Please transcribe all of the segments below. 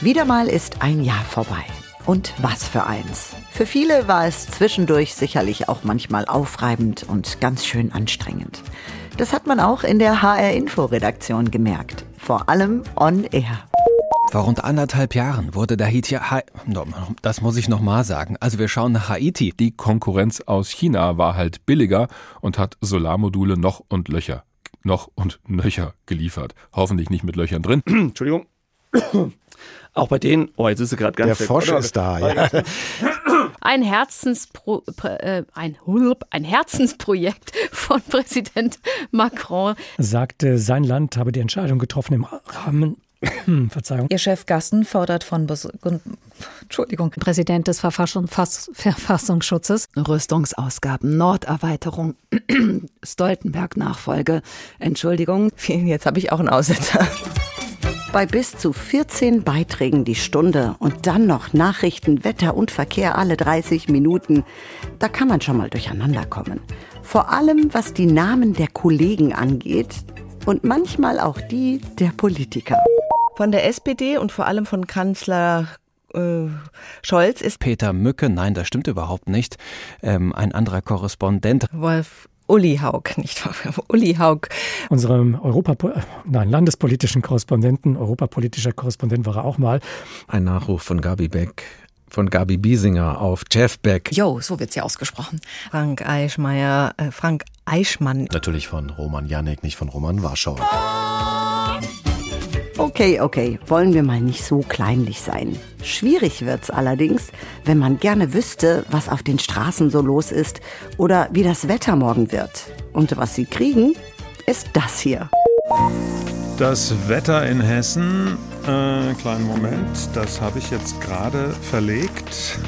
Wieder mal ist ein Jahr vorbei. Und was für eins. Für viele war es zwischendurch sicherlich auch manchmal aufreibend und ganz schön anstrengend. Das hat man auch in der HR Info Redaktion gemerkt. Vor allem on air. Vor rund anderthalb Jahren wurde Haiti. Ha das muss ich nochmal sagen. Also wir schauen nach Haiti. Die Konkurrenz aus China war halt billiger und hat Solarmodule noch und Löcher, noch und Löcher geliefert. Hoffentlich nicht mit Löchern drin. Entschuldigung. Auch bei denen, oh, jetzt ist sie gerade ganz Der Frosch ist da, ja. Ein, Herzenspro äh, ein, ein Herzensprojekt von Präsident Macron. Sagte, sein Land habe die Entscheidung getroffen im Rahmen hm, Verzeihung. Ihr Chef Gassen fordert von Bes Entschuldigung. Präsident des Verfassungsschutz Verfassungsschutzes. Rüstungsausgaben, Norderweiterung, Stoltenberg-Nachfolge. Entschuldigung, jetzt habe ich auch einen Aussetzer. Bei bis zu 14 Beiträgen die Stunde und dann noch Nachrichten, Wetter und Verkehr alle 30 Minuten, da kann man schon mal durcheinander kommen. Vor allem was die Namen der Kollegen angeht und manchmal auch die der Politiker. Von der SPD und vor allem von Kanzler äh, Scholz ist Peter Mücke, nein, das stimmt überhaupt nicht, ähm, ein anderer Korrespondent. Wolf Uli Haug, nicht Uli Haug. Unserem Europa, nein, landespolitischen Korrespondenten, europapolitischer Korrespondent war er auch mal. Ein Nachruf von Gabi Beck von Gabi Biesinger auf Jeff Beck. Jo, so wird's ja ausgesprochen. Frank Eichmeier, äh, Frank Eichmann. Natürlich von Roman Janek, nicht von Roman Warschauer. Okay, okay, wollen wir mal nicht so kleinlich sein. Schwierig wird's allerdings, wenn man gerne wüsste, was auf den Straßen so los ist oder wie das Wetter morgen wird. Und was Sie kriegen, ist das hier. Das Wetter in Hessen, äh, kleinen Moment, das habe ich jetzt gerade verlegt.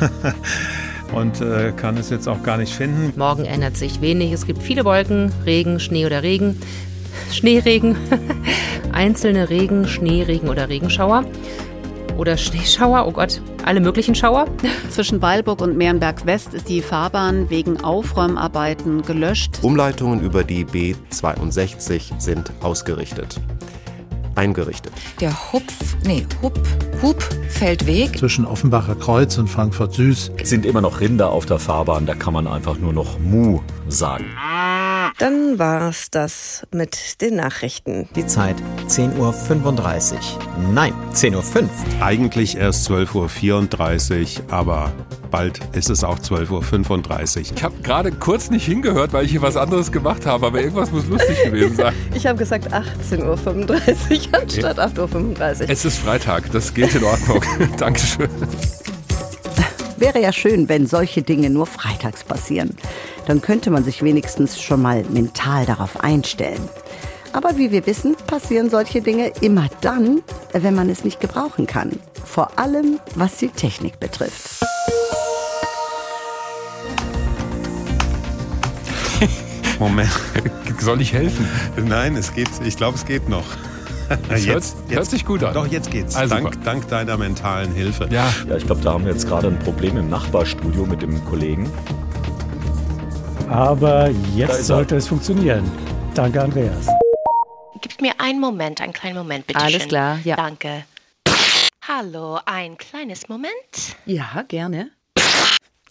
und äh, kann es jetzt auch gar nicht finden. Morgen ändert sich wenig. Es gibt viele Wolken, Regen, Schnee oder Regen. Schneeregen. einzelne Regen, Schneeregen oder Regenschauer oder Schneeschauer, oh Gott, alle möglichen Schauer. Zwischen Weilburg und Mehrenberg West ist die Fahrbahn wegen Aufräumarbeiten gelöscht. Umleitungen über die B62 sind ausgerichtet. Eingerichtet. Der Hupf, nee, Hup, Hupfeldweg. Zwischen Offenbacher Kreuz und Frankfurt Süß sind immer noch Rinder auf der Fahrbahn, da kann man einfach nur noch Mu sagen. Dann war's das mit den Nachrichten. Die Zeit 10.35 Uhr. Nein, 10.05 Uhr. Eigentlich erst 12.34 Uhr, aber bald ist es auch 12.35 Uhr. Ich habe gerade kurz nicht hingehört, weil ich hier was anderes gemacht habe, aber irgendwas muss lustig gewesen sein. Ich habe gesagt 18.35 Uhr anstatt 8.35 Uhr. Es ist Freitag, das geht in Ordnung. Dankeschön. Wäre ja schön, wenn solche Dinge nur freitags passieren. Dann könnte man sich wenigstens schon mal mental darauf einstellen. Aber wie wir wissen, passieren solche Dinge immer dann, wenn man es nicht gebrauchen kann. Vor allem, was die Technik betrifft. Moment. Soll ich helfen? Nein, es geht, ich glaube, es geht noch. Das hört, hört sich gut an. Doch, jetzt geht's. Also dank, dank deiner mentalen Hilfe. Ja, Ja, ich glaube, da haben wir jetzt gerade ein Problem im Nachbarstudio mit dem Kollegen. Aber jetzt sollte es funktionieren. Danke, Andreas. Gib mir einen Moment, einen kleinen Moment, bitte Alles schön. klar, ja. Danke. Hallo, ein kleines Moment. Ja, gerne.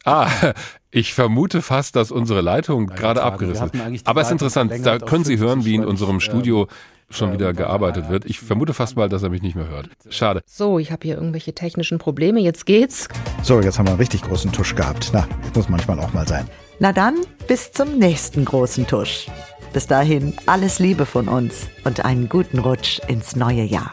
Ah, ich vermute fast, dass unsere Leitung gerade abgerissen ist. Aber es ist interessant, da können Sie hören, 50, wie in unserem Studio schon wieder gearbeitet wird. Ich vermute fast mal, dass er mich nicht mehr hört. Schade. So, ich habe hier irgendwelche technischen Probleme. Jetzt geht's. So, jetzt haben wir einen richtig großen Tusch gehabt. Na, muss manchmal auch mal sein. Na dann, bis zum nächsten großen Tusch. Bis dahin alles Liebe von uns und einen guten Rutsch ins neue Jahr.